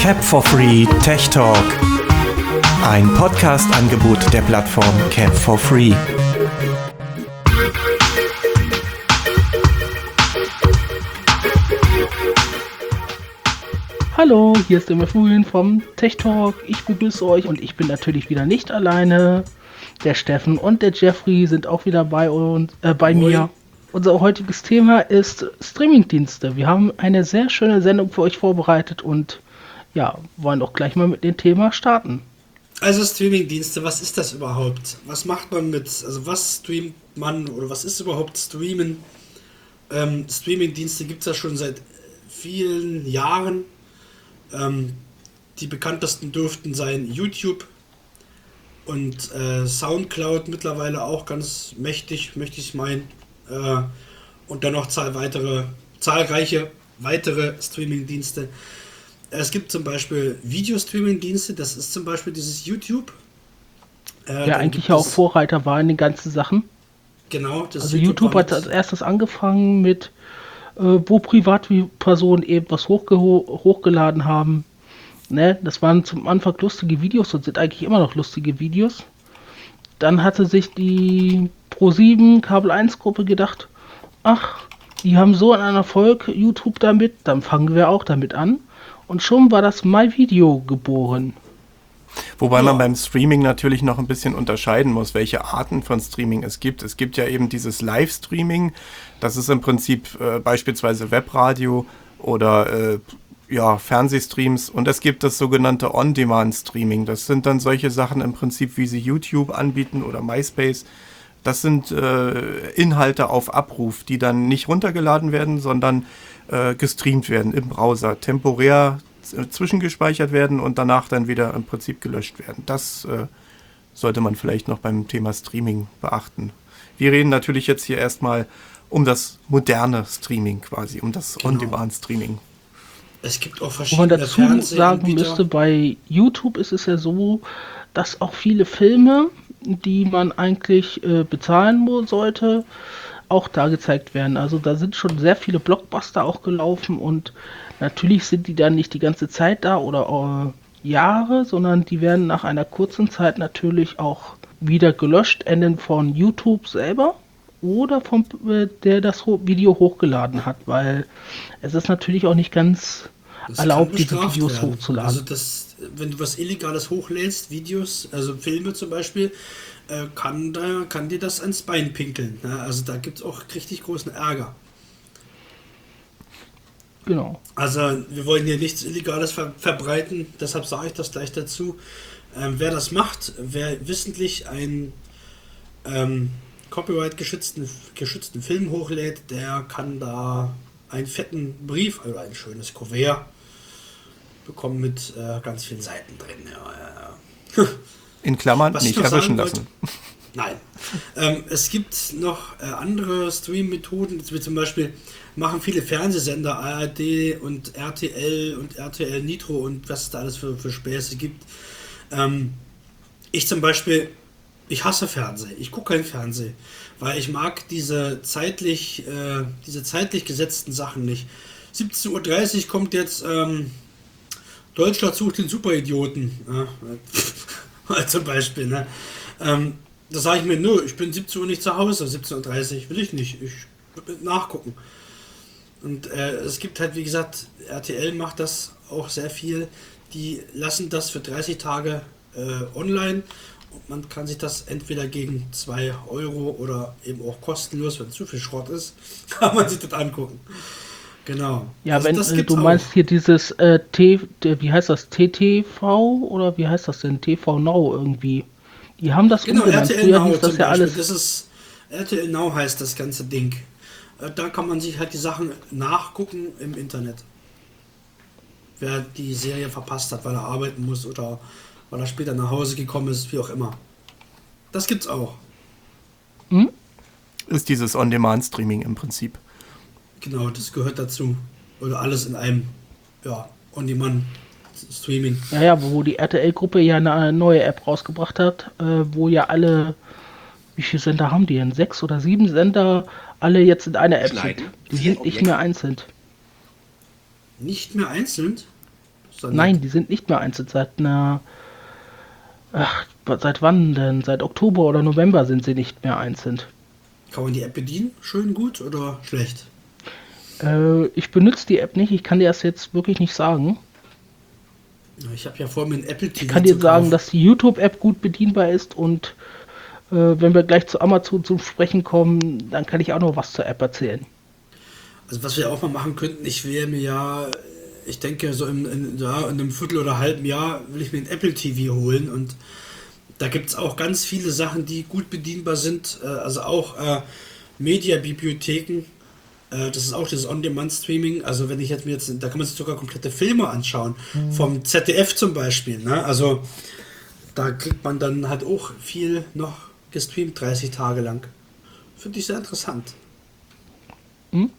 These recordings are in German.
Cap for Free Tech Talk. Ein Podcast-Angebot der Plattform Cap for Free. Hallo, hier ist der Mefulin vom Tech Talk. Ich begrüße euch und ich bin natürlich wieder nicht alleine. Der Steffen und der Jeffrey sind auch wieder bei, uns, äh, bei mir. Unser heutiges Thema ist Streamingdienste. Wir haben eine sehr schöne Sendung für euch vorbereitet und ja, wollen doch gleich mal mit dem Thema starten. Also Streamingdienste, was ist das überhaupt? Was macht man mit, also was streamt man oder was ist überhaupt Streamen? Ähm, Streamingdienste gibt es ja schon seit vielen Jahren. Ähm, die bekanntesten dürften sein YouTube und äh, Soundcloud mittlerweile auch ganz mächtig, möchte ich meinen. Äh, und dann noch zahl weitere, zahlreiche weitere Streamingdienste. Es gibt zum Beispiel Videostreaming-Dienste, das ist zum Beispiel dieses YouTube. Äh, ja, eigentlich auch Vorreiter war in den ganzen Sachen. Genau, das Also YouTube, YouTube hat als erstes angefangen mit, äh, wo Privatpersonen eben was hochge hochgeladen haben. Ne, das waren zum Anfang lustige Videos und sind eigentlich immer noch lustige Videos. Dann hatte sich die Pro7 Kabel 1 Gruppe gedacht, ach, die haben so einen Erfolg YouTube damit, dann fangen wir auch damit an und schon war das MyVideo geboren. Wobei man beim Streaming natürlich noch ein bisschen unterscheiden muss, welche Arten von Streaming es gibt. Es gibt ja eben dieses Live-Streaming, das ist im Prinzip äh, beispielsweise Webradio oder äh, ja, Fernsehstreams und es gibt das sogenannte On-Demand-Streaming. Das sind dann solche Sachen im Prinzip, wie sie YouTube anbieten oder MySpace. Das sind äh, Inhalte auf Abruf, die dann nicht runtergeladen werden, sondern äh, gestreamt werden im Browser, temporär zwischengespeichert werden und danach dann wieder im Prinzip gelöscht werden. Das äh, sollte man vielleicht noch beim Thema Streaming beachten. Wir reden natürlich jetzt hier erstmal um das moderne Streaming quasi, um das genau. On-Demand-Streaming. Es gibt auch verschiedene Wo man dazu sagen müsste, bei YouTube ist es ja so, dass auch viele Filme, die man eigentlich äh, bezahlen sollte, auch da gezeigt werden. Also da sind schon sehr viele Blockbuster auch gelaufen und natürlich sind die dann nicht die ganze Zeit da oder äh, Jahre, sondern die werden nach einer kurzen Zeit natürlich auch wieder gelöscht, enden von YouTube selber oder vom äh, der das Video hochgeladen hat, weil es ist natürlich auch nicht ganz das erlaubt, diese Videos werden. hochzuladen. Also das, wenn du was Illegales hochlädst, Videos, also Filme zum Beispiel, äh, kann, da, kann dir das ans Bein pinkeln. Ne? Also da gibt es auch richtig großen Ärger. Genau. Also wir wollen hier nichts Illegales ver verbreiten, deshalb sage ich das gleich dazu. Ähm, wer das macht, wer wissentlich einen ähm, Copyright-geschützten geschützten Film hochlädt, der kann da einen fetten Brief, also ein schönes Kuvert bekommen mit äh, ganz vielen Seiten drin. Ja, ja. In Klammern Was nicht erwischen lassen. Nein. ähm, es gibt noch äh, andere Stream-Methoden, wie zum Beispiel machen viele Fernsehsender, ARD und RTL und RTL Nitro und was es da alles für, für Späße gibt. Ähm, ich zum Beispiel, ich hasse Fernsehen. Ich gucke kein Fernsehen, weil ich mag diese zeitlich, äh, diese zeitlich gesetzten Sachen nicht. 17.30 Uhr kommt jetzt ähm, Deutschland sucht den Superidioten. Ja, zum Beispiel. Ne? Ähm, da sage ich mir, nö, ich bin 17 Uhr nicht zu Hause, 17.30 Uhr will ich nicht. Ich will nachgucken. Und äh, es gibt halt, wie gesagt, RTL macht das auch sehr viel. Die lassen das für 30 Tage äh, online und man kann sich das entweder gegen 2 Euro oder eben auch kostenlos, wenn zu viel Schrott ist, kann man sich das angucken. Genau. Ja, also wenn äh, du meinst hier dieses äh, T, wie heißt das, TTV oder wie heißt das denn, TV Now irgendwie. Die haben das genau, umgenannt. RTL Früher Now hieß das ja alles. Das ist RTL Now heißt das ganze Ding. Äh, da kann man sich halt die Sachen nachgucken im Internet. Wer die Serie verpasst hat, weil er arbeiten muss oder weil er später nach Hause gekommen ist, wie auch immer. Das gibt's auch. Hm? Ist dieses On-Demand-Streaming im Prinzip. Genau, das gehört dazu. Oder alles in einem, ja, On-Demand-Streaming. Ja, ja, wo die RTL-Gruppe ja eine neue App rausgebracht hat, äh, wo ja alle, wie viele Sender haben die denn? Sechs oder sieben Sender alle jetzt in einer App Schneiden. sind. Die sind nicht mehr einzeln. Nicht mehr einzeln? Nein, die sind nicht mehr einzeln. Seit einer. Ach, seit wann denn? Seit Oktober oder November sind sie nicht mehr einzeln. Kann man die App bedienen? Schön gut oder schlecht? Äh, ich benutze die App nicht. Ich kann dir das jetzt wirklich nicht sagen. Ich habe ja vor mir ein Apple TV. Ich kann dir sagen, dass die YouTube-App gut bedienbar ist und äh, wenn wir gleich zu Amazon zum Sprechen kommen, dann kann ich auch noch was zur App erzählen. Also was wir auch mal machen könnten, ich wäre mir ja, ich denke so in, in, ja, in einem Viertel oder halben Jahr will ich mir ein Apple TV holen und da gibt es auch ganz viele Sachen, die gut bedienbar sind. Äh, also auch äh, Mediabibliotheken. Äh, das ist auch das On-Demand-Streaming. Also wenn ich jetzt mir jetzt, da kann man sich sogar komplette Filme anschauen. Mhm. Vom ZDF zum Beispiel. Ne? Also da kriegt man dann halt auch viel noch gestreamt, 30 Tage lang. Finde ich sehr interessant. Mhm.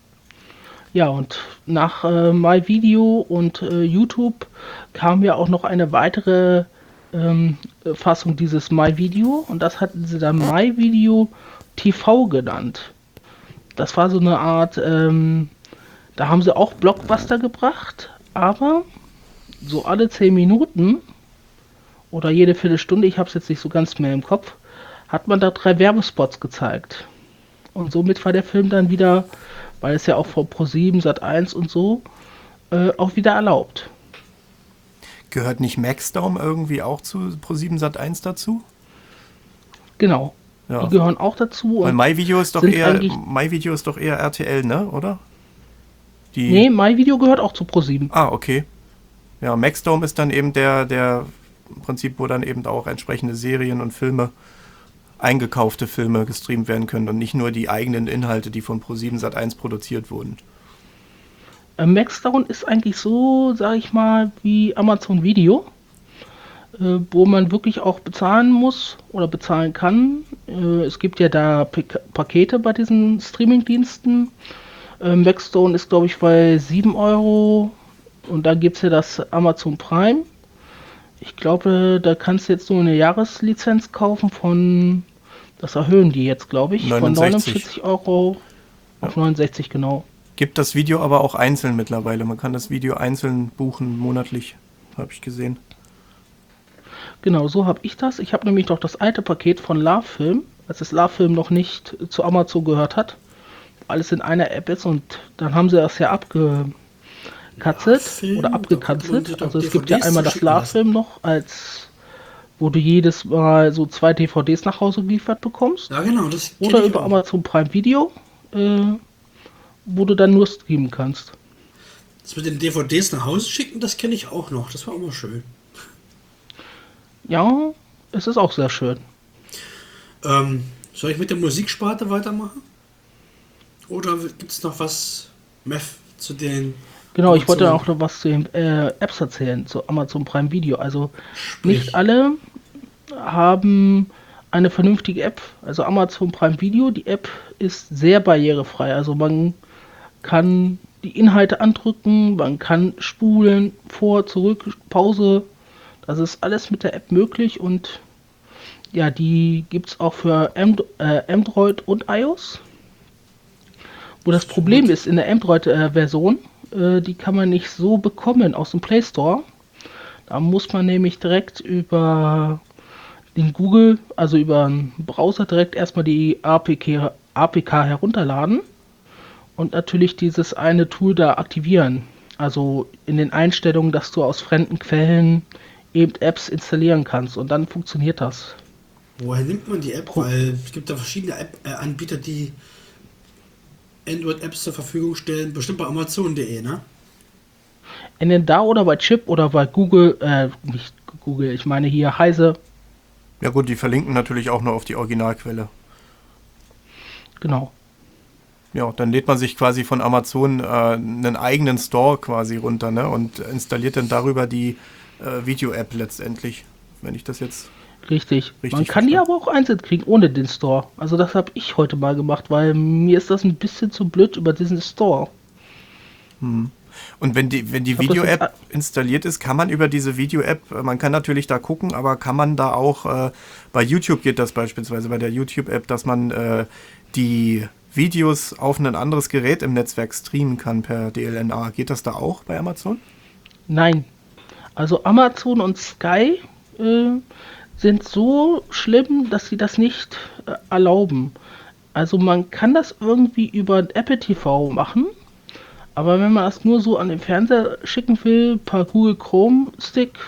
Ja, und nach äh, MyVideo und äh, YouTube kam ja auch noch eine weitere ähm, Fassung dieses MyVideo und das hatten sie dann MyVideo TV genannt. Das war so eine Art, ähm, da haben sie auch Blockbuster gebracht, aber so alle 10 Minuten oder jede Viertelstunde, ich habe es jetzt nicht so ganz mehr im Kopf, hat man da drei Werbespots gezeigt. Und somit war der Film dann wieder weil es ja auch vor Pro7, Sat1 und so äh, auch wieder erlaubt. Gehört nicht Maxdome irgendwie auch zu Pro7 Sat1 dazu? Genau. Ja. Die gehören auch dazu. Weil MyVideo ist doch eher MyVideo ist doch eher RTL, ne, oder? Die nee, MyVideo gehört auch zu Pro7. Ah, okay. Ja, Maxdome ist dann eben der, der im Prinzip, wo dann eben auch entsprechende Serien und Filme eingekaufte Filme gestreamt werden können und nicht nur die eigenen Inhalte, die von Pro7 Sat1 produziert wurden. Äh, Maxdown ist eigentlich so, sag ich mal, wie Amazon Video, äh, wo man wirklich auch bezahlen muss oder bezahlen kann. Äh, es gibt ja da P Pakete bei diesen Streamingdiensten. Äh, Maxstone ist, glaube ich, bei 7 Euro und dann gibt es ja das Amazon Prime. Ich glaube, da kannst du jetzt nur eine Jahreslizenz kaufen von, das erhöhen die jetzt, glaube ich, 69. von 49 Euro auf 69 genau. Gibt das Video aber auch einzeln mittlerweile. Man kann das Video einzeln buchen, monatlich, habe ich gesehen. Genau, so habe ich das. Ich habe nämlich noch das alte Paket von LaFilm, als das LaFilm noch nicht zu Amazon gehört hat. Alles in einer App ist und dann haben sie das ja abge abgekatzelt oder abgekanzelt. Also es gibt ja einmal das Love-Film noch als wo du jedes Mal so zwei DVDs nach Hause geliefert bekommst. Ja, genau. Oder über auch. Amazon Prime Video, äh, wo du dann nur streamen kannst. Das mit den DVDs nach Hause schicken, das kenne ich auch noch. Das war immer schön. Ja, es ist auch sehr schön. Ähm, soll ich mit der Musiksparte weitermachen? Oder gibt es noch was, Meth, zu den Genau, ich wollte auch noch was zu den äh, Apps erzählen, zu Amazon Prime Video. Also Sprich. nicht alle haben eine vernünftige App. Also Amazon Prime Video, die App ist sehr barrierefrei. Also man kann die Inhalte andrücken, man kann spulen, vor, zurück, Pause. Das ist alles mit der App möglich und ja, die gibt es auch für And äh, Android und iOS. Wo das Problem ist in der Android-Version, äh, die kann man nicht so bekommen aus dem Play Store. Da muss man nämlich direkt über den Google, also über einen Browser direkt erstmal die APK, APK herunterladen und natürlich dieses eine Tool da aktivieren. Also in den Einstellungen, dass du aus fremden Quellen eben Apps installieren kannst und dann funktioniert das. Woher nimmt man die App? Weil es gibt da verschiedene App-Anbieter, die Android-Apps zur Verfügung stellen, bestimmt bei Amazon.de, ne? In da oder bei Chip oder bei Google, äh, nicht Google, ich meine hier Heise. Ja gut, die verlinken natürlich auch nur auf die Originalquelle. Genau. Ja, dann lädt man sich quasi von Amazon äh, einen eigenen Store quasi runter, ne? Und installiert dann darüber die äh, Video-App letztendlich, wenn ich das jetzt Richtig. Richtig Man kann die aber auch einzeln kriegen ohne den Store. Also das habe ich heute mal gemacht, weil mir ist das ein bisschen zu blöd über diesen Store. Hm. Und wenn die, wenn die Video-App installiert ist, kann man über diese Video-App, äh, man kann natürlich da gucken, aber kann man da auch, äh, bei YouTube geht das beispielsweise, bei der YouTube-App, dass man äh, die Videos auf ein anderes Gerät im Netzwerk streamen kann per DLNA. Geht das da auch bei Amazon? Nein. Also Amazon und Sky äh, sind so schlimm, dass sie das nicht äh, erlauben. Also man kann das irgendwie über Apple TV machen, aber wenn man das nur so an den Fernseher schicken will, per Google Chrome Stick,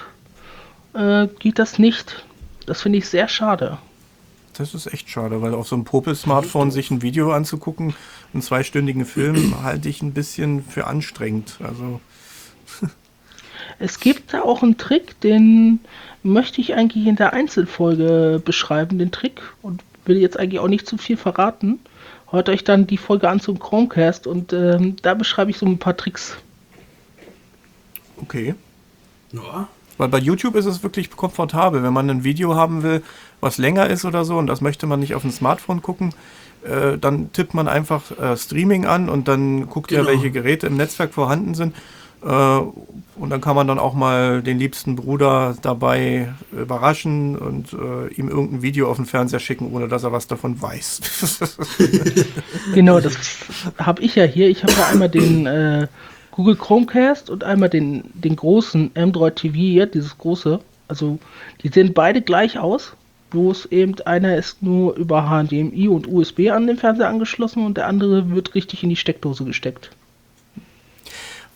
äh, geht das nicht. Das finde ich sehr schade. Das ist echt schade, weil auf so einem Popel-Smartphone sich ein Video anzugucken, einen zweistündigen Film, halte ich ein bisschen für anstrengend. Also. Es gibt da auch einen Trick, den möchte ich eigentlich in der Einzelfolge beschreiben, den Trick, und will jetzt eigentlich auch nicht zu viel verraten. Hört euch dann die Folge an zum Chromecast und ähm, da beschreibe ich so ein paar Tricks. Okay. Ja. Weil bei YouTube ist es wirklich komfortabel, wenn man ein Video haben will, was länger ist oder so und das möchte man nicht auf dem Smartphone gucken, äh, dann tippt man einfach äh, Streaming an und dann guckt genau. er, welche Geräte im Netzwerk vorhanden sind. Äh, und dann kann man dann auch mal den liebsten Bruder dabei überraschen und äh, ihm irgendein Video auf den Fernseher schicken, ohne dass er was davon weiß. genau, das habe ich ja hier. Ich habe ja einmal den äh, Google Chromecast und einmal den, den großen Android TV hier, dieses große. Also die sehen beide gleich aus. Bloß eben einer ist nur über HDMI und USB an den Fernseher angeschlossen und der andere wird richtig in die Steckdose gesteckt.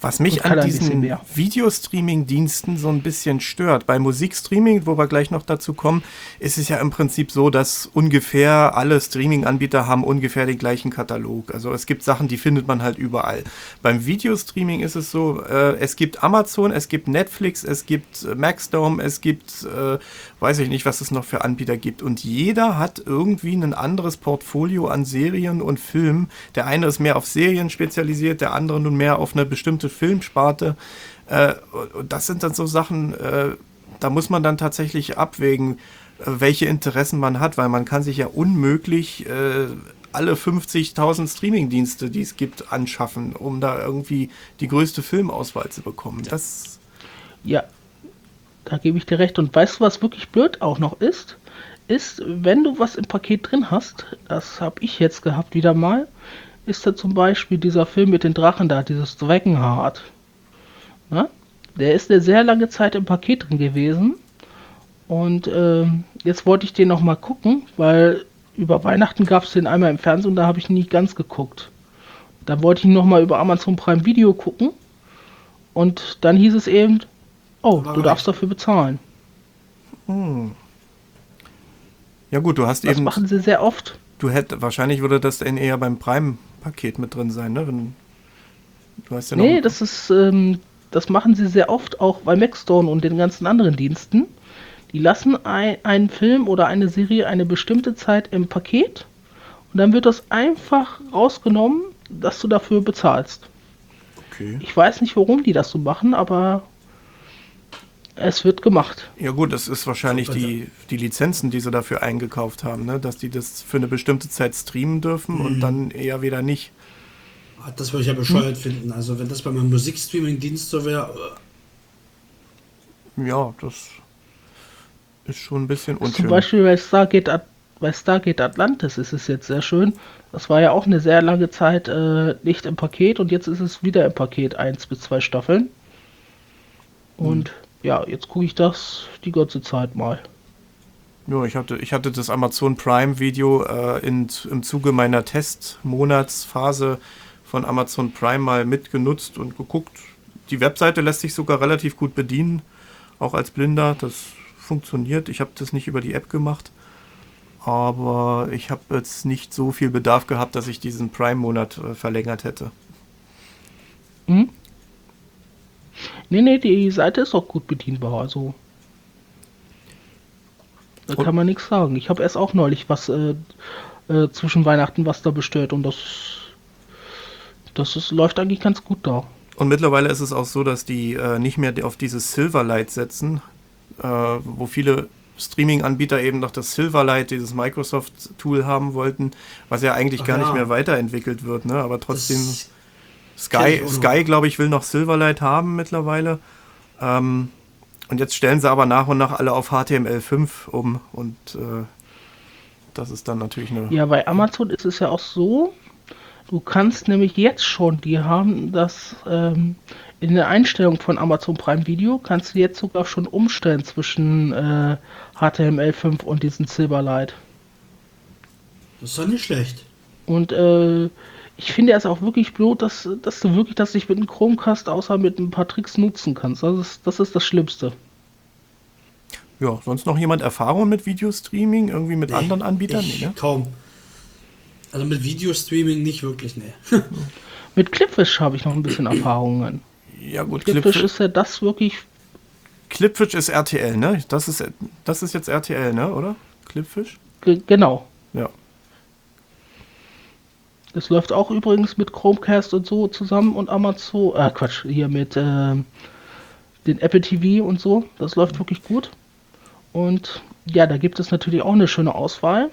Was mich an diesen Videostreaming-Diensten so ein bisschen stört, bei Musikstreaming, wo wir gleich noch dazu kommen, ist es ja im Prinzip so, dass ungefähr alle Streaming-Anbieter haben ungefähr den gleichen Katalog. Also es gibt Sachen, die findet man halt überall. Beim Videostreaming ist es so, äh, es gibt Amazon, es gibt Netflix, es gibt äh, Maxdome, es gibt, äh, weiß ich nicht, was es noch für Anbieter gibt. Und jeder hat irgendwie ein anderes Portfolio an Serien und Filmen. Der eine ist mehr auf Serien spezialisiert, der andere nun mehr auf eine bestimmte Filmsparte. Äh, und das sind dann so Sachen, äh, da muss man dann tatsächlich abwägen, äh, welche Interessen man hat, weil man kann sich ja unmöglich äh, alle 50.000 Streamingdienste, die es gibt, anschaffen, um da irgendwie die größte Filmauswahl zu bekommen. Das ja, da gebe ich dir recht. Und weißt du, was wirklich blöd auch noch ist? Ist, wenn du was im Paket drin hast, das habe ich jetzt gehabt wieder mal, ist da zum Beispiel dieser Film mit den Drachen da, dieses Dragonheart. Na? Der ist eine sehr lange Zeit im Paket drin gewesen. Und äh, jetzt wollte ich den noch mal gucken, weil über Weihnachten gab es den einmal im Fernsehen und da habe ich nicht ganz geguckt. Dann wollte ich ihn noch mal über Amazon Prime Video gucken. Und dann hieß es eben, oh, du darfst dafür bezahlen. Hm. Ja gut, du hast das eben... Das machen sie sehr oft. Du hättest, wahrscheinlich würde das dann eher beim Prime Paket mit drin sein, ne? Wenn, du hast ja noch nee, das ist, ähm, das machen sie sehr oft auch bei Maxstone und den ganzen anderen Diensten. Die lassen ein, einen Film oder eine Serie eine bestimmte Zeit im Paket und dann wird das einfach rausgenommen, dass du dafür bezahlst. Okay. Ich weiß nicht, warum die das so machen, aber es wird gemacht. Ja gut, das ist wahrscheinlich die, die Lizenzen, die sie dafür eingekauft haben, ne? dass die das für eine bestimmte Zeit streamen dürfen mhm. und dann eher wieder nicht. Ah, das würde ich ja bescheuert hm. finden. Also wenn das bei meinem Musikstreaming-Dienst so wäre. Äh. Ja, das ist schon ein bisschen unschön. Zum Beispiel bei Stargate, bei Stargate Atlantis ist es jetzt sehr schön. Das war ja auch eine sehr lange Zeit äh, nicht im Paket und jetzt ist es wieder im Paket 1 bis 2 Staffeln. Und hm ja, jetzt gucke ich das die ganze Zeit mal. Ja, ich hatte, ich hatte das Amazon Prime Video äh, in, im Zuge meiner Testmonatsphase von Amazon Prime mal mitgenutzt und geguckt. Die Webseite lässt sich sogar relativ gut bedienen, auch als Blinder. Das funktioniert. Ich habe das nicht über die App gemacht, aber ich habe jetzt nicht so viel Bedarf gehabt, dass ich diesen Prime-Monat äh, verlängert hätte. Mhm. Nee, nee, die Seite ist auch gut bedienbar, also. Da und? kann man nichts sagen. Ich habe erst auch neulich was äh, äh, zwischen Weihnachten was da bestellt und das, das ist, läuft eigentlich ganz gut da. Und mittlerweile ist es auch so, dass die äh, nicht mehr auf dieses Silverlight setzen, äh, wo viele Streaming-Anbieter eben noch das Silverlight, dieses Microsoft-Tool haben wollten, was ja eigentlich Ach gar ja. nicht mehr weiterentwickelt wird, ne? aber trotzdem. Das Sky, Sky glaube ich, will noch Silverlight haben mittlerweile. Ähm, und jetzt stellen sie aber nach und nach alle auf HTML5 um. Und äh, das ist dann natürlich eine. Ja, bei Amazon ist es ja auch so, Du kannst nämlich jetzt schon, die haben das ähm, in der Einstellung von Amazon Prime Video, kannst du jetzt sogar schon umstellen zwischen äh, HTML5 und diesem Silverlight. Das ist doch nicht schlecht. Und äh, ich finde es auch wirklich blöd, dass, dass du wirklich das nicht mit einem Chromecast außer mit ein paar Tricks nutzen kannst. Das ist das, ist das Schlimmste. Ja, sonst noch jemand Erfahrung mit Videostreaming? Irgendwie mit nee, anderen Anbietern? Nee, ne? Kaum. Also mit Videostreaming nicht wirklich, ne. mit Clipfish habe ich noch ein bisschen Erfahrungen. Ja gut, Clipfish, Clipfish ist ja das wirklich. Clipfish ist RTL, ne? Das ist, das ist jetzt RTL, ne? Oder? Clipfish? G genau. Ja. Das läuft auch übrigens mit Chromecast und so zusammen und Amazon, äh Quatsch, hier mit äh, den Apple TV und so. Das läuft wirklich gut. Und ja, da gibt es natürlich auch eine schöne Auswahl.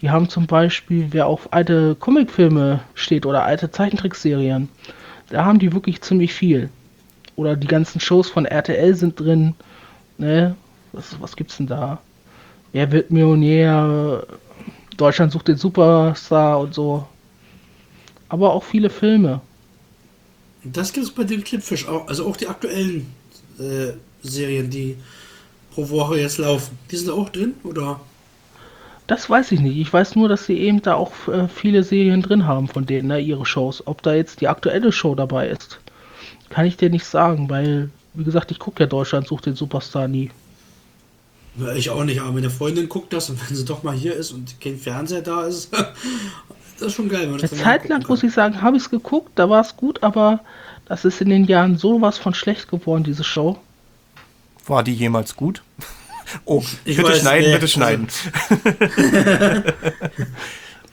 Die haben zum Beispiel, wer auf alte Comicfilme steht oder alte Zeichentrickserien, da haben die wirklich ziemlich viel. Oder die ganzen Shows von RTL sind drin. Ne? Was, was gibt's denn da? Wer wird Millionär? Deutschland sucht den Superstar und so. Aber auch viele Filme. Das gibt es bei den Clipfish auch. Also auch die aktuellen äh, Serien, die pro Woche jetzt laufen. Die sind auch drin, oder? Das weiß ich nicht. Ich weiß nur, dass sie eben da auch äh, viele Serien drin haben von denen, ne, ihre Shows. Ob da jetzt die aktuelle Show dabei ist, kann ich dir nicht sagen, weil, wie gesagt, ich gucke ja Deutschland sucht den Superstar nie. Ich auch nicht, aber meine Freundin guckt das und wenn sie doch mal hier ist und kein Fernseher da ist, das ist schon geil. Eine Zeit lang, muss ich sagen, habe ich es geguckt, da war es gut, aber das ist in den Jahren sowas von schlecht geworden, diese Show. War die jemals gut? Oh, ich bitte weiß, schneiden, nee, bitte schneiden.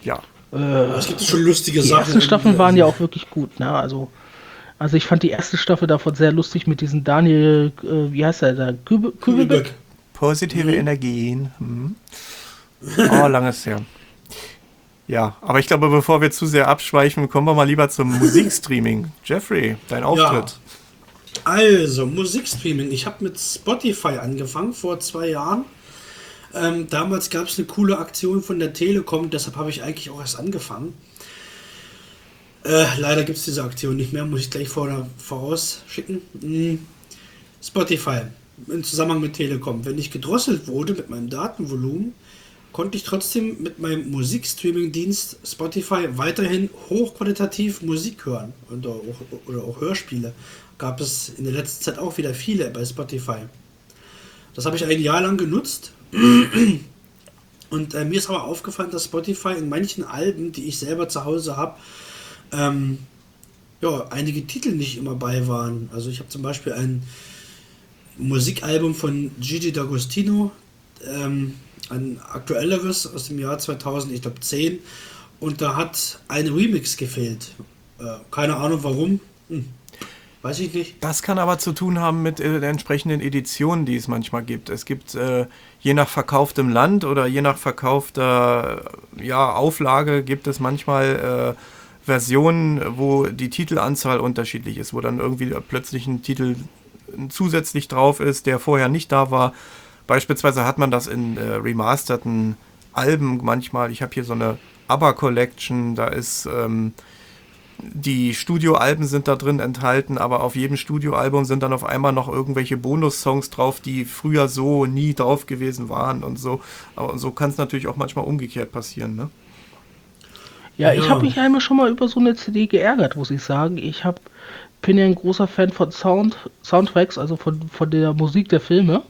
ja. Äh, es gibt schon lustige die Sachen. Die ersten Staffeln waren ja auch wirklich gut, ne? Also, also ich fand die erste Staffel davon sehr lustig mit diesem Daniel, äh, wie heißt er da? Kübelbeck? Positive mhm. Energien. Hm. Oh, langes her. Ja, aber ich glaube, bevor wir zu sehr abschweifen, kommen wir mal lieber zum Musikstreaming. Jeffrey, dein Auftritt. Ja. Also, Musikstreaming. Ich habe mit Spotify angefangen vor zwei Jahren. Ähm, damals gab es eine coole Aktion von der Telekom, deshalb habe ich eigentlich auch erst angefangen. Äh, leider gibt es diese Aktion nicht mehr, muss ich gleich vor, vorausschicken. Hm. Spotify im Zusammenhang mit Telekom. Wenn ich gedrosselt wurde mit meinem Datenvolumen, konnte ich trotzdem mit meinem Musikstreaming-Dienst Spotify weiterhin hochqualitativ Musik hören und auch, oder auch Hörspiele gab es in der letzten Zeit auch wieder viele bei Spotify. Das habe ich ein Jahr lang genutzt. Und äh, mir ist aber aufgefallen, dass Spotify in manchen Alben, die ich selber zu Hause habe, ähm, ja, einige Titel nicht immer bei waren. Also ich habe zum Beispiel ein Musikalbum von Gigi D'Agostino, ähm, ein aktuelleres aus dem Jahr 2000, ich glaube 10, und da hat ein Remix gefehlt. Äh, keine Ahnung warum. Hm. Weiß ich nicht. Das kann aber zu tun haben mit äh, der entsprechenden Editionen, die es manchmal gibt. Es gibt äh, je nach verkauftem Land oder je nach verkaufter ja, Auflage gibt es manchmal äh, Versionen, wo die Titelanzahl unterschiedlich ist, wo dann irgendwie plötzlich ein Titel zusätzlich drauf ist, der vorher nicht da war. Beispielsweise hat man das in äh, remasterten Alben manchmal. Ich habe hier so eine ABBA Collection, da ist ähm, die Studioalben sind da drin enthalten, aber auf jedem Studioalbum sind dann auf einmal noch irgendwelche Bonussongs drauf, die früher so nie drauf gewesen waren und so. Aber so kann es natürlich auch manchmal umgekehrt passieren, ne? Ja, ja. ich habe mich einmal schon mal über so eine CD geärgert, muss ich sagen. Ich hab, bin ja ein großer Fan von Sound, Soundtracks, also von, von der Musik der Filme.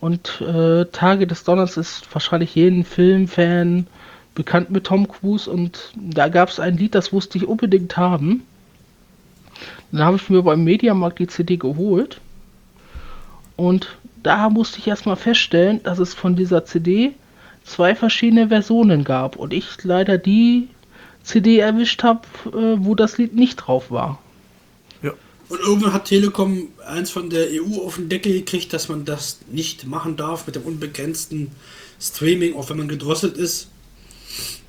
Und äh, Tage des Donners ist wahrscheinlich jeden Filmfan bekannt mit Tom Cruise und da gab es ein Lied, das wusste ich unbedingt haben. Dann habe ich mir beim Mediamarkt die CD geholt und da musste ich erstmal feststellen, dass es von dieser CD zwei verschiedene Versionen gab und ich leider die CD erwischt habe, äh, wo das Lied nicht drauf war. Und irgendwann hat Telekom eins von der EU auf den Deckel gekriegt, dass man das nicht machen darf mit dem unbegrenzten Streaming, auch wenn man gedrosselt ist.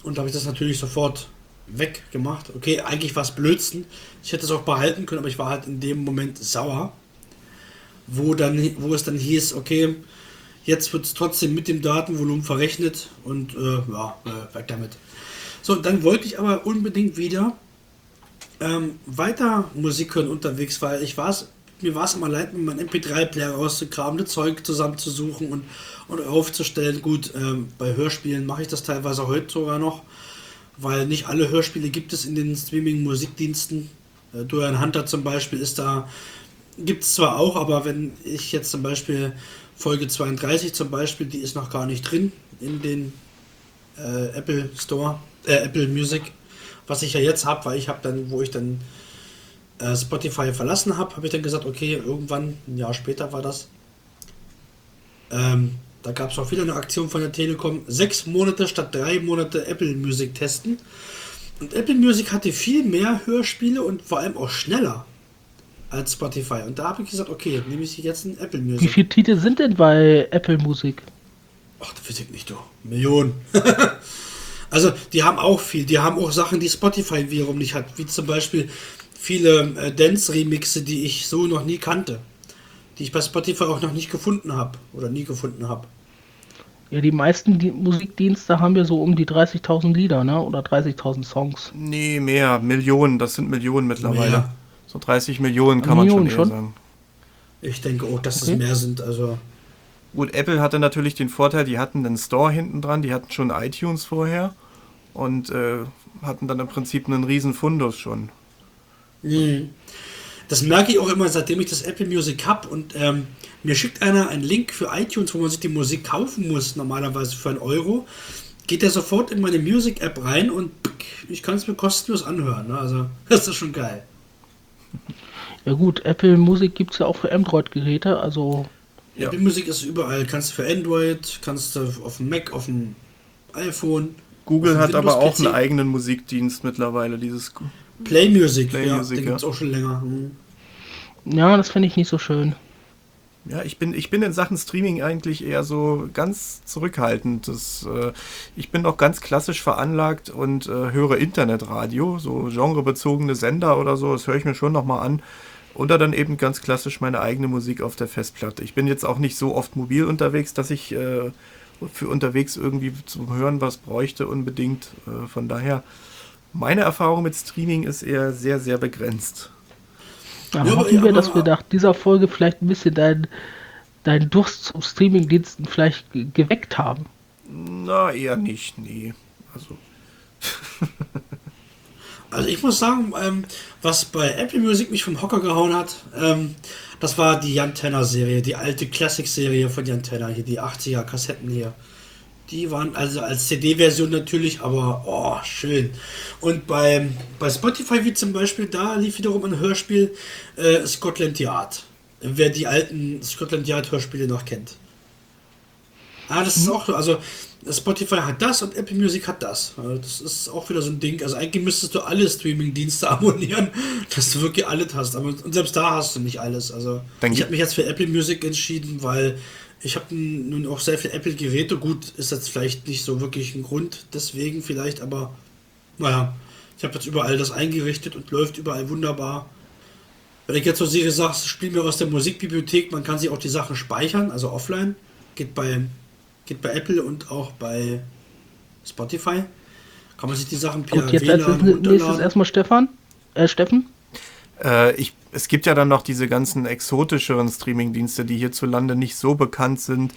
Und da habe ich das natürlich sofort weggemacht. Okay, eigentlich war es Blödsinn. Ich hätte es auch behalten können, aber ich war halt in dem Moment sauer. Wo, dann, wo es dann hieß, okay, jetzt wird es trotzdem mit dem Datenvolumen verrechnet und äh, ja, äh, weg damit. So, dann wollte ich aber unbedingt wieder ähm, weiter Musik hören unterwegs, weil ich war mir war es immer leid, mit meinem MP3-Player rauszugraben, das Zeug zusammenzusuchen und, und aufzustellen. Gut, ähm, bei Hörspielen mache ich das teilweise heute sogar noch, weil nicht alle Hörspiele gibt es in den Streaming-Musikdiensten. Äh, Dorian Hunter zum Beispiel ist da, gibt es zwar auch, aber wenn ich jetzt zum Beispiel Folge 32 zum Beispiel, die ist noch gar nicht drin in den äh, Apple Store, äh, Apple Music, was ich ja jetzt habe, weil ich habe dann, wo ich dann äh, Spotify verlassen habe, habe ich dann gesagt, okay, irgendwann, ein Jahr später war das, ähm, da gab es auch wieder eine Aktion von der Telekom, sechs Monate statt drei Monate Apple Music testen. Und Apple Music hatte viel mehr Hörspiele und vor allem auch schneller als Spotify. Und da habe ich gesagt, okay, nehme ich jetzt ein Apple Music. Wie viele Titel sind denn bei Apple Musik? Ach, das weiß ich nicht, du. Millionen. also, die haben auch viel. Die haben auch Sachen, die Spotify wiederum nicht hat. Wie zum Beispiel viele äh, Dance-Remixe, die ich so noch nie kannte. Die ich bei Spotify auch noch nicht gefunden habe. Oder nie gefunden habe. Ja, die meisten die Musikdienste haben ja so um die 30.000 Lieder, ne? Oder 30.000 Songs. Nee, mehr. Millionen. Das sind Millionen mittlerweile. Mehr. So 30 Millionen kann Millionen man schon, schon sagen. Ich denke auch, dass okay. es mehr sind. Also Gut, Apple hatte natürlich den Vorteil, die hatten einen Store hinten dran, die hatten schon iTunes vorher und äh, hatten dann im Prinzip einen riesen Fundus schon. Mhm. Das merke ich auch immer, seitdem ich das Apple Music habe und ähm, mir schickt einer einen Link für iTunes, wo man sich die Musik kaufen muss, normalerweise für einen Euro, geht er sofort in meine Music App rein und ich kann es mir kostenlos anhören. Ne? Also, das ist schon geil. Ja gut, Apple Musik gibt es ja auch für Android-Geräte, also. Ja. Apple Musik ist überall. Kannst du für Android, kannst du auf dem Mac, auf dem iPhone. Google hat aber auch einen eigenen Musikdienst mittlerweile, dieses Play Music, Play ja, Music, den ja. gibt es auch schon länger. Hm. Ja, das finde ich nicht so schön. Ja, ich bin, ich bin in Sachen Streaming eigentlich eher so ganz zurückhaltend. Das, äh, ich bin auch ganz klassisch veranlagt und äh, höre Internetradio, so genrebezogene Sender oder so, das höre ich mir schon nochmal an. Oder dann eben ganz klassisch meine eigene Musik auf der Festplatte. Ich bin jetzt auch nicht so oft mobil unterwegs, dass ich äh, für unterwegs irgendwie zum Hören was bräuchte unbedingt. Äh, von daher, meine Erfahrung mit Streaming ist eher sehr, sehr begrenzt. Ja, ja, hoffen wir, dass wir nach dieser Folge vielleicht ein bisschen deinen dein Durst zum Streamingdiensten vielleicht geweckt haben. Na, eher nicht, nee. Also. also ich muss sagen, ähm, was bei Apple Music mich vom Hocker gehauen hat, ähm, das war die Jan Tenner Serie, die alte Classic-Serie von Jan Tenner, hier die 80er Kassetten hier. Die waren also als CD-Version natürlich, aber oh, schön. Und bei, bei Spotify, wie zum Beispiel, da lief wiederum ein Hörspiel äh, Scotland Yard. Wer die alten Scotland Yard Hörspiele noch kennt. Ah, das mhm. ist auch so. Also Spotify hat das und Apple Music hat das. Das ist auch wieder so ein Ding. Also eigentlich müsstest du alle Streaming-Dienste abonnieren, dass du wirklich alles hast. Aber und selbst da hast du nicht alles. Also Danke. ich habe mich jetzt für Apple Music entschieden, weil ich habe nun auch sehr viele Apple-Geräte. Gut, ist jetzt vielleicht nicht so wirklich ein Grund, deswegen vielleicht, aber naja, ich habe jetzt überall das eingerichtet und läuft überall wunderbar. Wenn ich jetzt so sehe, sagst, spiel mir aus der Musikbibliothek, man kann sich auch die Sachen speichern, also offline. Geht bei, geht bei Apple und auch bei Spotify. Kann man sich die Sachen per Und jetzt WLAN als nächstes erstmal Stefan. Äh, Steffen? Äh, ich, es gibt ja dann noch diese ganzen exotischeren Streaming-Dienste, die hierzulande nicht so bekannt sind.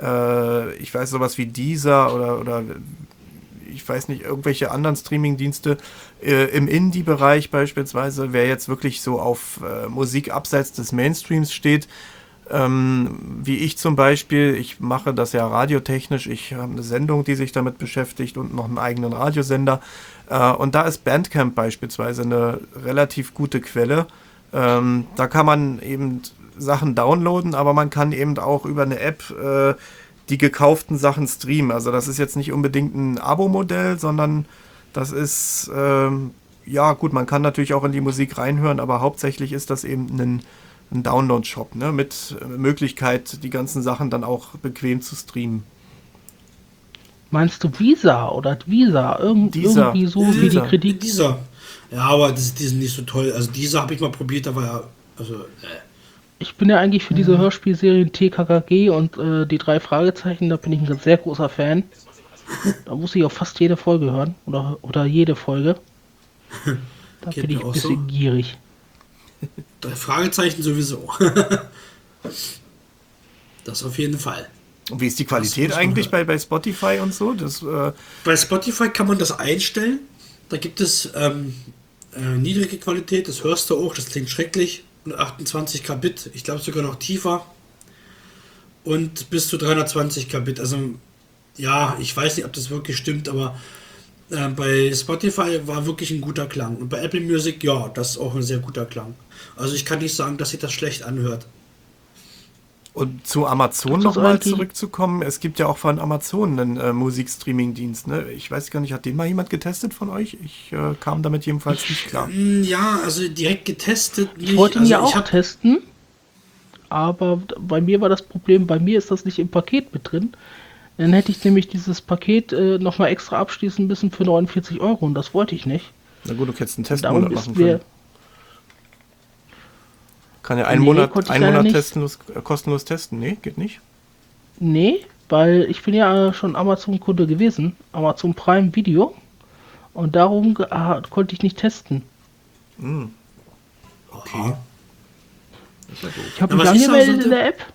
Äh, ich weiß sowas wie Deezer oder, oder ich weiß nicht, irgendwelche anderen Streaming-Dienste äh, im Indie-Bereich beispielsweise, wer jetzt wirklich so auf äh, Musik abseits des Mainstreams steht, ähm, wie ich zum Beispiel, ich mache das ja radiotechnisch, ich habe eine Sendung, die sich damit beschäftigt und noch einen eigenen Radiosender. Äh, und da ist Bandcamp beispielsweise eine relativ gute Quelle. Ähm, da kann man eben Sachen downloaden, aber man kann eben auch über eine App äh, die gekauften Sachen streamen. Also das ist jetzt nicht unbedingt ein Abo-Modell, sondern das ist, ähm, ja gut, man kann natürlich auch in die Musik reinhören, aber hauptsächlich ist das eben ein, ein Download-Shop ne? mit Möglichkeit, die ganzen Sachen dann auch bequem zu streamen. Meinst du Visa oder Visa? Irgend, dieser. Irgendwie so dieser. wie die Kritik. Dieser. Ja, aber das, die sind nicht so toll. Also dieser habe ich mal probiert, war ja. Also, äh. Ich bin ja eigentlich für diese Hörspielserien TKKG und äh, die drei Fragezeichen, da bin ich ein sehr großer Fan. Da muss ich auch fast jede Folge hören oder, oder jede Folge. Da Geht bin ich ein bisschen so. gierig. Drei Fragezeichen sowieso. das auf jeden Fall. Und wie ist die Qualität eigentlich bei, bei Spotify und so? Das, äh, Bei Spotify kann man das einstellen. Da gibt es ähm, äh, niedrige Qualität, das hörst du auch, das klingt schrecklich. Und 28 Kbit, ich glaube sogar noch tiefer. Und bis zu 320 Kbit. Also, ja, ich weiß nicht, ob das wirklich stimmt, aber äh, bei Spotify war wirklich ein guter Klang. Und bei Apple Music, ja, das ist auch ein sehr guter Klang. Also, ich kann nicht sagen, dass sich das schlecht anhört. und zu Amazon nochmal zurückzukommen, es gibt ja auch von Amazon einen äh, Musikstreaming-Dienst. Ne? Ich weiß gar nicht, hat den mal jemand getestet von euch? Ich äh, kam damit jedenfalls nicht klar. Mm, Ja, also direkt getestet. Ich wollte ihn also ja auch hab- testen, aber bei mir war das Problem, bei mir ist das nicht im Paket mit drin. Dann hätte ich nämlich dieses Paket äh, nochmal extra abschließen müssen für 49 Euro und das wollte ich nicht. Na gut, du hättest einen Testmonat machen können. Kann ja einen Nee, Monat, einen Monat testenlos, äh, kostenlos testen. Nee, geht nicht. nee, weil ich bin ja schon Amazon-Kunde gewesen, Amazon Prime Video und darum ah, konnte ich nicht testen. Okay. Ich habe mich angemeldet in der App.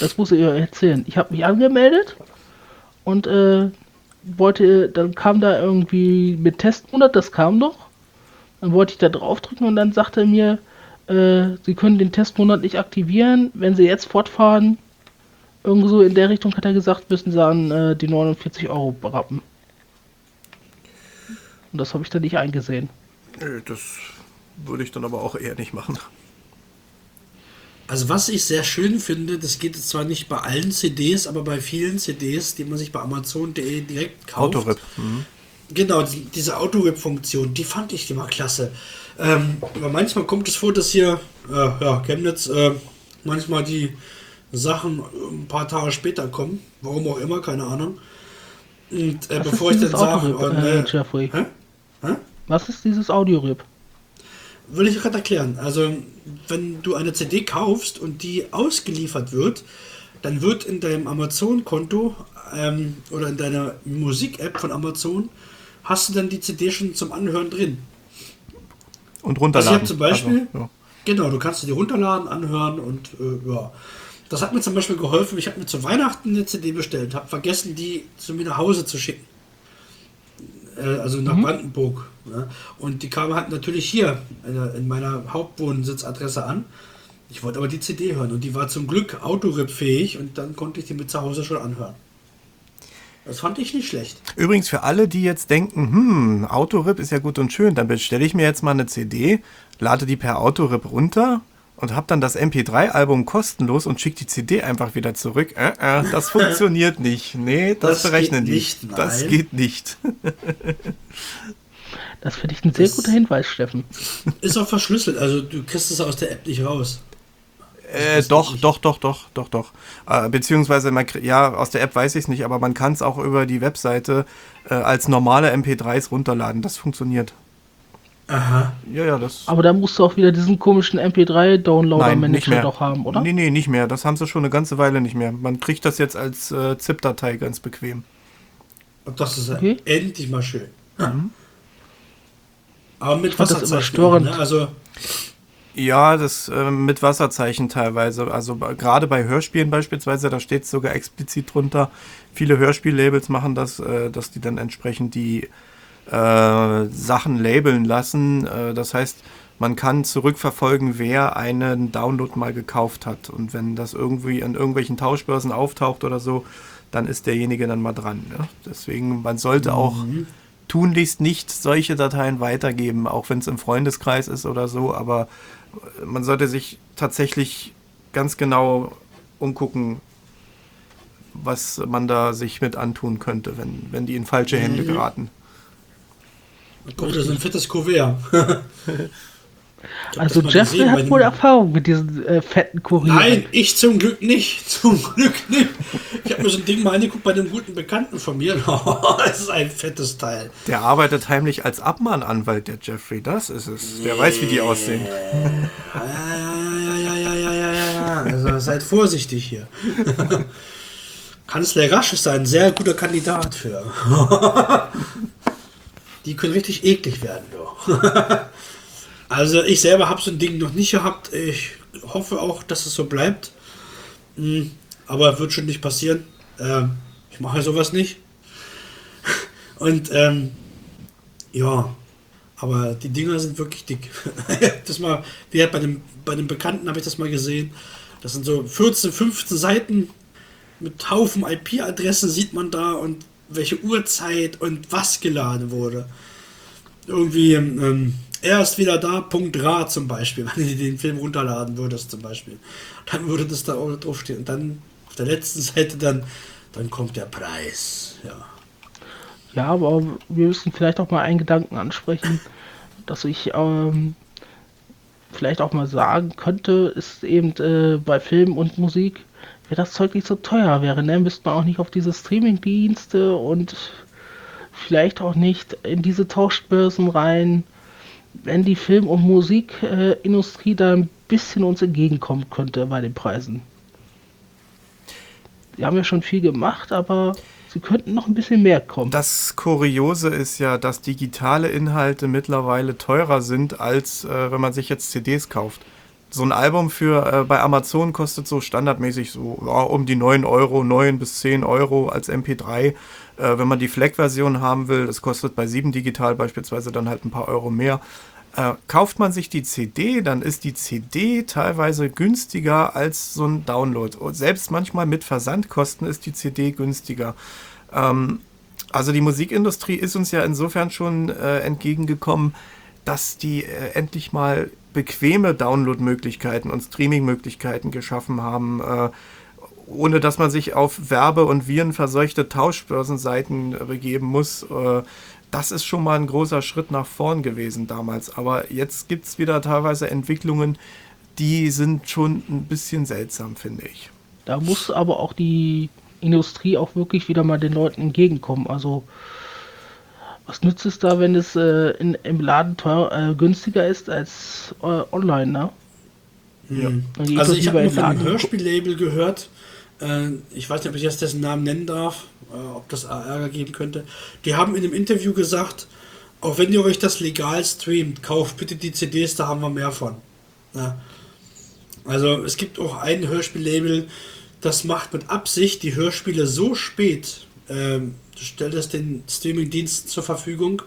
Das muss ich ihr erzählen. Ich habe mich angemeldet und äh, wollte, dann kam da irgendwie mit Testmonat, das kam noch. Dann wollte ich da draufdrücken und dann sagte er mir, äh, Sie können den Testmonat nicht aktivieren. Wenn Sie jetzt fortfahren, irgendwo so in der Richtung hat er gesagt, müssen Sie an äh, die 49 Euro berappen. Und das habe ich dann nicht eingesehen. Nö, das würde ich dann aber auch eher nicht machen. Also was ich sehr schön finde, das geht jetzt zwar nicht bei allen CDs, aber bei vielen CDs, die man sich bei Amazon.de direkt kauft. Autorip. Mhm. Genau, die, diese Autorip-Funktion, die fand ich immer klasse. Ähm, aber manchmal kommt es vor, dass hier, äh, ja, Chemnitz, äh, manchmal die Sachen ein paar Tage später kommen. Warum auch immer, keine Ahnung. Und äh, Was bevor ist ich dann dieses sage, Autorip, äh, äh? Was ist dieses Audio-Rip? Will ich gerade erklären. Also, wenn du eine CD kaufst und die ausgeliefert wird, dann wird in deinem Amazon-Konto ähm, oder in deiner Musik-App von Amazon hast du dann die CD schon zum Anhören drin. Und Also ich runterladen. zum Beispiel, Also, ja. genau, du kannst dir die runterladen, anhören und äh, ja. Das hat mir zum Beispiel geholfen. Ich habe mir zu Weihnachten eine CD bestellt, habe vergessen, die zu mir nach Hause zu schicken. Äh, also nach Brandenburg. Ne? Und die kam halt natürlich hier in meiner Hauptwohnsitzadresse an. Ich wollte aber die CD hören und die war zum Glück Autorip-fähig und dann konnte ich die mit zu Hause schon anhören. Das fand ich nicht schlecht. Übrigens für alle, die jetzt denken, hm, Autorip ist ja gut und schön, dann bestelle ich mir jetzt mal eine CD, lade die per Autorip runter und habe dann das MP3-Album kostenlos und schicke die CD einfach wieder zurück. Äh, äh, das funktioniert nicht. Nee, das, Das berechnen die. nicht, das geht nicht. Das finde ich ein sehr Das- guter Hinweis, Steffen. Ist auch verschlüsselt, also du kriegst es aus der App nicht raus. Äh, doch, nicht. doch, doch, doch, doch, doch. Äh, beziehungsweise, man, ja, aus der App weiß ich es nicht, aber man kann es auch über die Webseite äh, als normale MP3s runterladen. Das funktioniert. Aha. Ja, ja, das. Aber da musst du auch wieder diesen komischen Nein, nicht MP3-Downloader-Manager mehr. doch haben, oder? Nee, nee, nicht mehr. Das haben sie schon eine ganze Weile nicht mehr. Man kriegt das jetzt als äh, ZIP-Datei ganz bequem. Und das ist ja Okay. endlich mal schön. Ja. Aber mit Ich fand das Wasserzeichen. immer störend. auch, Ne? Also, Ja, das äh, mit Wasserzeichen teilweise. Also gerade bei Hörspielen beispielsweise, da steht es sogar explizit drunter. Viele Hörspiellabels machen das, äh, dass die dann entsprechend die äh, Sachen labeln lassen. Äh, das heißt, man kann zurückverfolgen, wer einen Download mal gekauft hat. Und wenn das irgendwie an irgendwelchen Tauschbörsen auftaucht oder so, dann ist derjenige dann mal dran. Ne? Deswegen, man sollte auch tunlichst nicht solche Dateien weitergeben, auch wenn es im Freundeskreis ist oder so, aber äh, man sollte sich tatsächlich ganz genau umgucken, was man da sich mit antun könnte, wenn, wenn die in falsche Hände geraten. guck, das ist ein fettes Kuvert. Also Jeffrey hat wohl Erfahrung mit diesen äh, fetten Kurieren. Nein, ich zum Glück nicht. Zum Glück nicht. Ich habe mir so ein Ding mal angeguckt bei einem guten Bekannten von mir. das ist ein fettes Teil. Der arbeitet heimlich als Abmahnanwalt, der Jeffrey. Das ist es. Nee. Der weiß, wie die aussehen. Ja, ja, ja, ja, ja, ja, ja, ja. Also seid vorsichtig hier. Kanzler Rasch ist ein sehr guter Kandidat für. die können richtig eklig werden, doch also ich selber habe so ein Ding noch nicht gehabt. Ich hoffe auch, dass es so bleibt. Hm, aber wird schon nicht passieren. Ähm, ich mache sowas nicht. Und ähm, ja, aber die Dinger sind wirklich dick. das mal, wie halt bei dem, bei dem Bekannten habe ich das mal gesehen. Das sind so 14, 15 Seiten mit Haufen IP-Adressen sieht man da und welche Uhrzeit und was geladen wurde. Irgendwie, ähm, er ist wieder da, Punkt Ra zum Beispiel, wenn du den Film runterladen würdest zum Beispiel. Dann würde das da auch draufstehen. Und dann auf der letzten Seite dann, dann kommt der Preis. Ja. Ja, aber wir müssen vielleicht auch mal einen Gedanken ansprechen, dass ich ähm, vielleicht auch mal sagen könnte, ist eben äh, bei Film und Musik, wenn das Zeug nicht so teuer wäre, ne, müsste man auch nicht auf diese Streaming-Dienste und vielleicht auch nicht in diese Tauschbörsen rein, wenn die Film- und Musikindustrie da ein bisschen uns entgegenkommen könnte bei den Preisen. Die haben ja schon viel gemacht, aber sie könnten noch ein bisschen mehr kommen. Das Kuriose ist ja, dass digitale Inhalte mittlerweile teurer sind, als äh, wenn man sich jetzt CDs kauft so ein Album für äh, bei Amazon kostet so standardmäßig so ja, um die 9 Euro, 9 bis 10 Euro als MP3. Äh, wenn man die FLAC-Version haben will, das kostet bei 7 Digital beispielsweise dann halt ein paar Euro mehr. Äh, kauft man sich die CD, dann ist die CD teilweise günstiger als so ein Download. Und selbst manchmal mit Versandkosten ist die CD günstiger. Ähm, also die Musikindustrie ist uns ja insofern schon äh, entgegengekommen, dass die äh, endlich mal bequeme Downloadmöglichkeiten und Streamingmöglichkeiten geschaffen haben, äh, ohne dass man sich auf Werbe- und virenverseuchte Tauschbörsenseiten begeben muss. Äh, das ist schon mal ein großer Schritt nach vorn gewesen damals. Aber jetzt gibt es wieder teilweise Entwicklungen, die sind schon ein bisschen seltsam, finde ich. Da muss aber auch die Industrie auch wirklich wieder mal den Leuten entgegenkommen. Also was nützt es da, wenn es äh, in, im Laden teuer, äh, günstiger ist als äh, online, ne? Ja. Also ich habe von einem Hörspiellabel gehört, äh, ich weiß nicht, ob ich jetzt dessen Namen nennen darf, äh, ob das Ärger geben könnte. Die haben in einem Interview gesagt, auch wenn ihr euch das legal streamt, kauft bitte die CDs, da haben wir mehr von. Ja. Also es gibt auch ein Hörspiellabel, das macht mit Absicht die Hörspiele so spät ähm, du stellst den Streaming-Dienst zur Verfügung,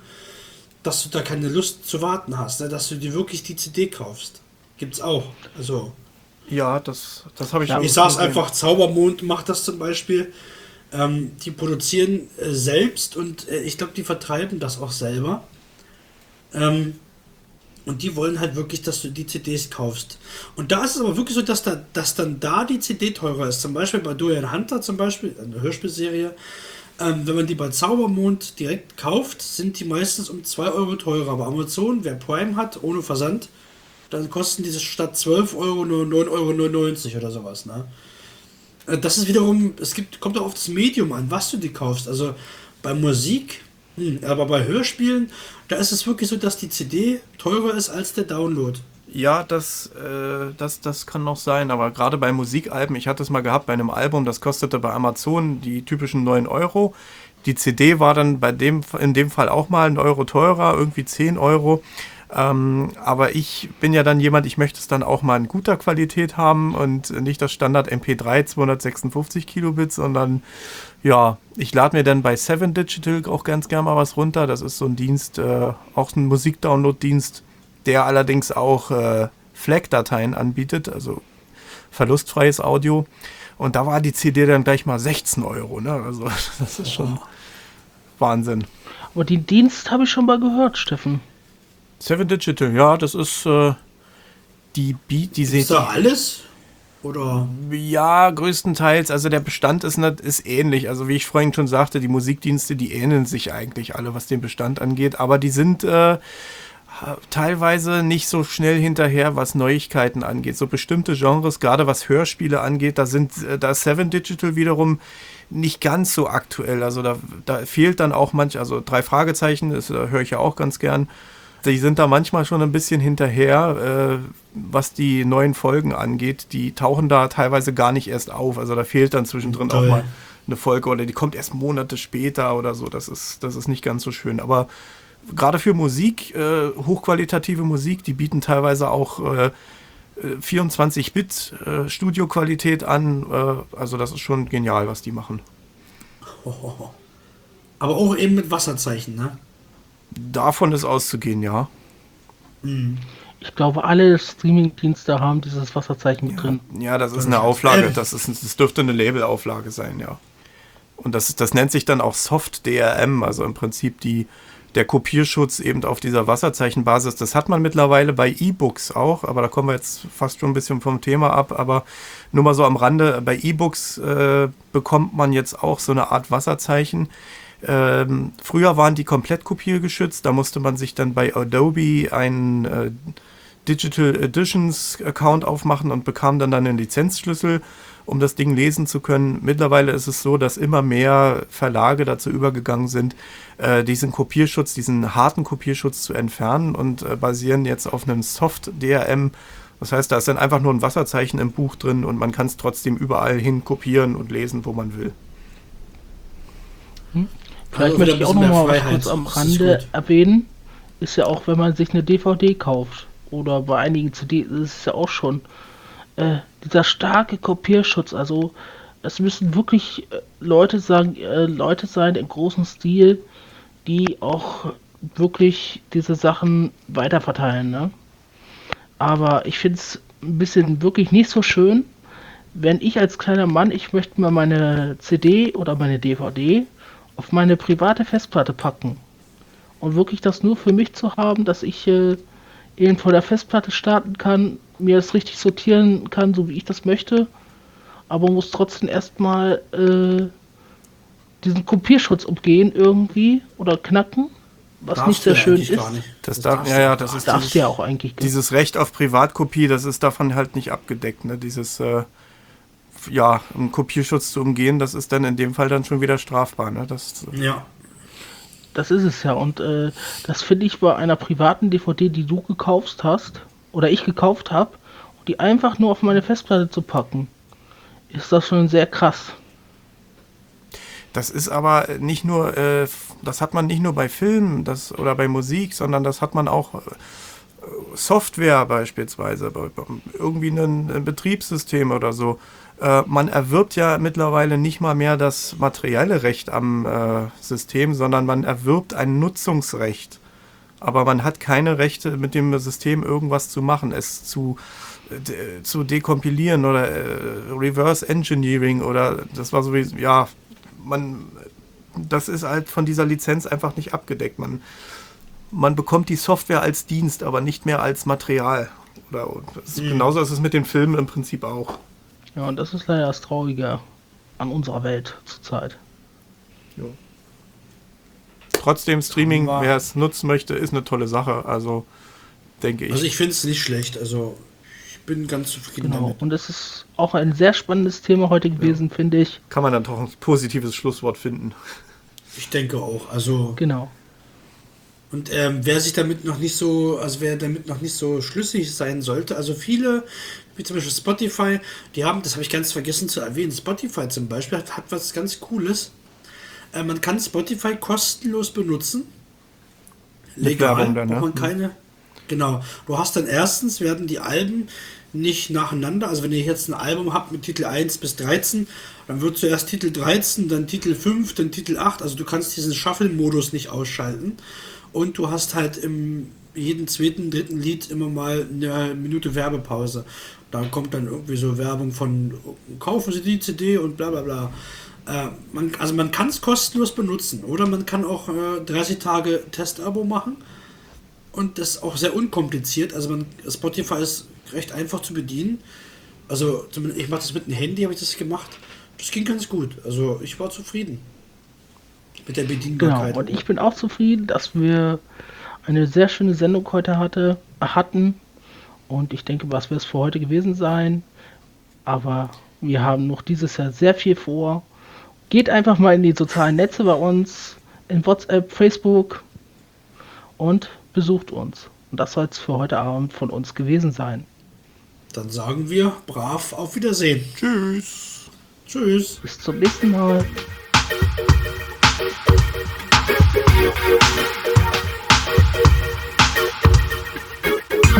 dass du da keine Lust zu warten hast, ne? dass du dir wirklich die CD kaufst. Gibt's auch. Also. Ja, das, das habe ich ja, Ich sag's einfach, Zaubermond macht das zum Beispiel. Ähm, die produzieren äh, selbst und äh, ich glaube, die vertreiben das auch selber. Ähm, und die wollen halt wirklich, dass du die CDs kaufst. Und da ist es aber wirklich so, dass, da, dass dann da die CD teurer ist. Zum Beispiel bei Dorian Hunter, zum Beispiel, eine Hörspielserie. Ähm, wenn man die bei Zaubermond direkt kauft, sind die meistens um 2 Euro teurer. Aber Amazon, wer Prime hat, ohne Versand, dann kosten diese statt 12 Euro nur 9,99 Euro oder sowas. Ne? Äh, das ist wiederum, es gibt, kommt auch auf das Medium an, was du die kaufst. Also bei Musik hm, aber bei Hörspielen, da ist es wirklich so, dass die CD teurer ist als der Download. Ja, das, äh, das, das kann noch sein, aber gerade bei Musikalben, ich hatte es mal gehabt bei einem Album, das kostete bei Amazon die typischen 9 Euro. Die CD war dann bei dem, in dem Fall auch mal ein Euro teurer, irgendwie 10 Euro. Ähm, aber ich bin ja dann jemand, ich möchte es dann auch mal in guter Qualität haben und nicht das Standard MP3 256 Kilobit, sondern ja, ich lade mir dann bei Seven Digital auch ganz gerne mal was runter. Das ist so ein Dienst, äh, auch ein Musikdownload-Dienst, der allerdings auch äh, FLAC-Dateien anbietet, also verlustfreies Audio. Und da war die CD dann gleich mal 16 Euro. Ne? Also das ist schon. Wahnsinn. Aber den Dienst habe ich schon mal gehört, Steffen. Seven Digital, ja, das ist äh, die Beat, die Ist da alles? Oder? Ja, größtenteils. Also der Bestand ist, ist ähnlich. Also wie ich vorhin schon sagte, die Musikdienste, die ähneln sich eigentlich alle, was den Bestand angeht. Aber die sind äh, teilweise nicht so schnell hinterher, was Neuigkeiten angeht. So bestimmte Genres, gerade was Hörspiele angeht, da sind äh, da Seven Digital wiederum nicht ganz so aktuell. Also da, da fehlt dann auch manch, also drei Fragezeichen, das äh, höre ich ja auch ganz gern die sind da manchmal schon ein bisschen hinterher, äh, was die neuen Folgen angeht. Die tauchen da teilweise gar nicht erst auf. Also da fehlt dann zwischendrin Toll. auch mal eine Folge oder die kommt erst Monate später oder so. Das ist, das ist nicht ganz so schön. Aber gerade für Musik, äh, hochqualitative Musik, die bieten teilweise auch äh, 24-Bit äh, Studioqualität an. Äh, also das ist schon genial, was die machen. Aber auch eben mit Wasserzeichen, ne? Davon ist auszugehen, ja. Mhm. Ich glaube, alle Streaming-Dienste haben dieses Wasserzeichen ja. drin. Ja, das ist eine Auflage. Das, ist, das dürfte eine Labelauflage sein, ja. Und das, das nennt sich dann auch Soft DRM, also im Prinzip die, der Kopierschutz eben auf dieser Wasserzeichenbasis. Das hat man mittlerweile bei E-Books auch, aber da kommen wir jetzt fast schon ein bisschen vom Thema ab. Aber nur mal so am Rande, bei E-Books äh, bekommt man jetzt auch so eine Art Wasserzeichen. Ähm, früher waren die komplett kopiergeschützt, da musste man sich dann bei Adobe einen äh, Digital Editions Account aufmachen und bekam dann, dann einen Lizenzschlüssel um das Ding lesen zu können. Mittlerweile ist es so, dass immer mehr Verlage dazu übergegangen sind, äh, diesen Kopierschutz, diesen harten Kopierschutz zu entfernen und äh, basieren jetzt auf einem Soft-DRM. Das heißt, da ist dann einfach nur ein Wasserzeichen im Buch drin und man kann es trotzdem überall hin kopieren und lesen, wo man will. Hm. Vielleicht also möchte ich auch noch mal was kurz am Rande erwähnen. Ist ja auch, wenn man sich eine DVD kauft oder bei einigen CDs ist es ja auch schon äh, dieser starke Kopierschutz, also es müssen wirklich äh, Leute sagen, äh, Leute sein im großen Stil, die auch wirklich diese Sachen weiterverteilen, ne? Aber ich finde es ein bisschen wirklich nicht so schön, wenn ich als kleiner Mann, ich möchte mal meine CD oder meine DVD auf meine private Festplatte packen. Und wirklich das nur für mich zu haben, dass ich äh, eben vor der Festplatte starten kann, mir das richtig sortieren kann, so wie ich das möchte, aber muss trotzdem erstmal äh, diesen Kopierschutz umgehen irgendwie oder knacken, was darfst nicht sehr schön ist. Das, das darf, ja, ja, das ist dieses, ja auch eigentlich. Dieses Recht auf Privatkopie, das ist davon halt nicht abgedeckt, ne? Dieses äh, ja, einen Kopierschutz zu umgehen, das ist dann in dem Fall dann schon wieder strafbar, ne? Das, ja. Das ist es ja. Und äh, das finde ich bei einer privaten DVD, die du gekauft hast, oder ich gekauft habe, die einfach nur auf meine Festplatte zu packen, ist das schon sehr krass. Das ist aber nicht nur, äh, das hat man nicht nur bei Filmen das, oder bei Musik, sondern das hat man auch äh, Software beispielsweise, irgendwie ein, ein Betriebssystem oder so. Äh, man erwirbt ja mittlerweile nicht mal mehr das materielle Recht am äh, System, sondern man erwirbt ein Nutzungsrecht. Aber man hat keine Rechte, mit dem System irgendwas zu machen, es zu, de, zu dekompilieren oder äh, Reverse Engineering oder das war so wie, ja, man, das ist halt von dieser Lizenz einfach nicht abgedeckt. Man, man bekommt die Software als Dienst, aber nicht mehr als Material. Oder, ist, mhm. Genauso ist es mit den Filmen im Prinzip auch. Ja, und das ist leider das Traurige an unserer Welt zurzeit. Jo. Trotzdem Streaming, wer es nutzen möchte, ist eine tolle Sache. Also denke ich. Also ich finde es nicht schlecht. Also ich bin ganz zufrieden genau. damit. Und es ist auch ein sehr spannendes Thema heute gewesen, ja. finde ich. Kann man dann doch ein positives Schlusswort finden. Ich denke auch. Also genau. Und ähm, wer sich damit noch nicht so, also wer damit noch nicht so schlüssig sein sollte, also viele, wie zum Beispiel Spotify, die haben, das habe ich ganz vergessen zu erwähnen, Spotify zum Beispiel hat, hat was ganz Cooles. Äh, man kann Spotify kostenlos benutzen. Legal, dann, ne? man keine. Genau. Du hast dann erstens, werden die Alben nicht nacheinander, also wenn ihr jetzt ein Album habt mit Titel 1 bis 13, dann wird zuerst Titel 13, dann Titel 5, dann Titel 8, also du kannst diesen Shuffle-Modus nicht ausschalten und du hast halt im jeden zweiten, dritten Lied immer mal eine Minute Werbepause. Da kommt dann irgendwie so Werbung von kaufen Sie die CD und bla bla bla. Äh, man, also man kann es kostenlos benutzen oder man kann auch äh, 30 Tage Testabo machen und das auch sehr unkompliziert. Also man, Spotify ist recht einfach zu bedienen. Also ich mache das mit dem Handy, habe ich das gemacht. Das ging ganz gut. Also ich war zufrieden mit der Bedienbarkeit. Genau, und ich bin auch zufrieden, dass wir eine sehr schöne Sendung heute hatte, hatten. Und ich denke, was wird es für heute gewesen sein. Aber wir haben noch dieses Jahr sehr viel vor. Geht einfach mal in die sozialen Netze bei uns, in WhatsApp, Facebook und besucht uns. Und das soll es für heute Abend von uns gewesen sein. Dann sagen wir brav auf Wiedersehen. Tschüss. Tschüss. Bis zum nächsten Mal.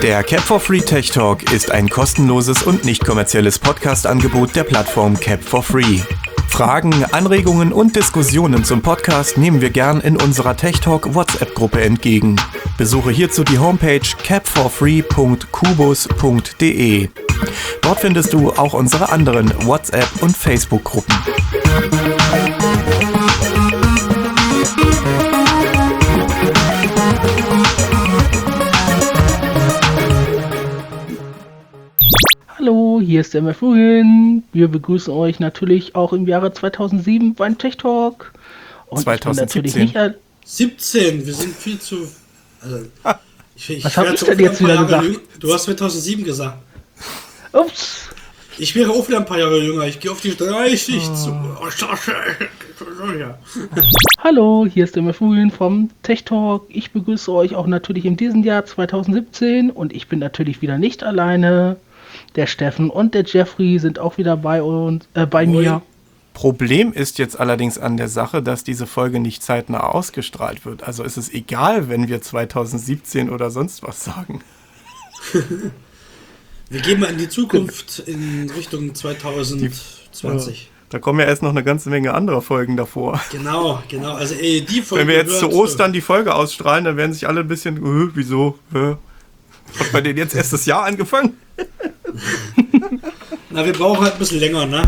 Der Cap for Free Tech Talk ist ein kostenloses und nicht kommerzielles Podcast-Angebot der Plattform Cap for Free. Fragen, Anregungen und Diskussionen zum Podcast nehmen wir gern in unserer Tech Talk WhatsApp-Gruppe entgegen. Besuche hierzu die Homepage capforfree.kubus.de. Dort findest du auch unsere anderen WhatsApp- und Facebook-Gruppen. Hier ist der Mefruin. Wir begrüßen euch natürlich auch im Jahre 2007 beim Tech Talk. Und 2017. 17, wir sind viel zu. Also, ich, ich Was habe ich denn jetzt wieder gesagt? Jünger. Du hast 2007 gesagt. Ups. Ich wäre auch wieder ein paar Jahre jünger. Ich gehe auf die 30 oh. zu. Oh, Hallo, hier ist der Mefruin vom Tech Talk. Ich begrüße euch auch natürlich in diesem Jahr 2017 und ich bin natürlich wieder nicht alleine. Der Steffen und der Jeffrey sind auch wieder bei uns, äh, bei Moin. mir. Problem ist jetzt allerdings an der Sache, dass diese Folge nicht zeitnah ausgestrahlt wird. Also ist es egal, wenn wir 2017 oder sonst was sagen. wir gehen mal in die Zukunft in Richtung 2020. Da kommen ja erst noch eine ganze Menge anderer Folgen davor. Genau, genau. Also ey, die Folge. Wenn wir jetzt zu Ostern die Folge ausstrahlen, dann werden sich alle ein bisschen, äh, wieso? Äh, hat bei denen jetzt erst das Jahr angefangen? Na, wir brauchen halt ein bisschen länger, ne?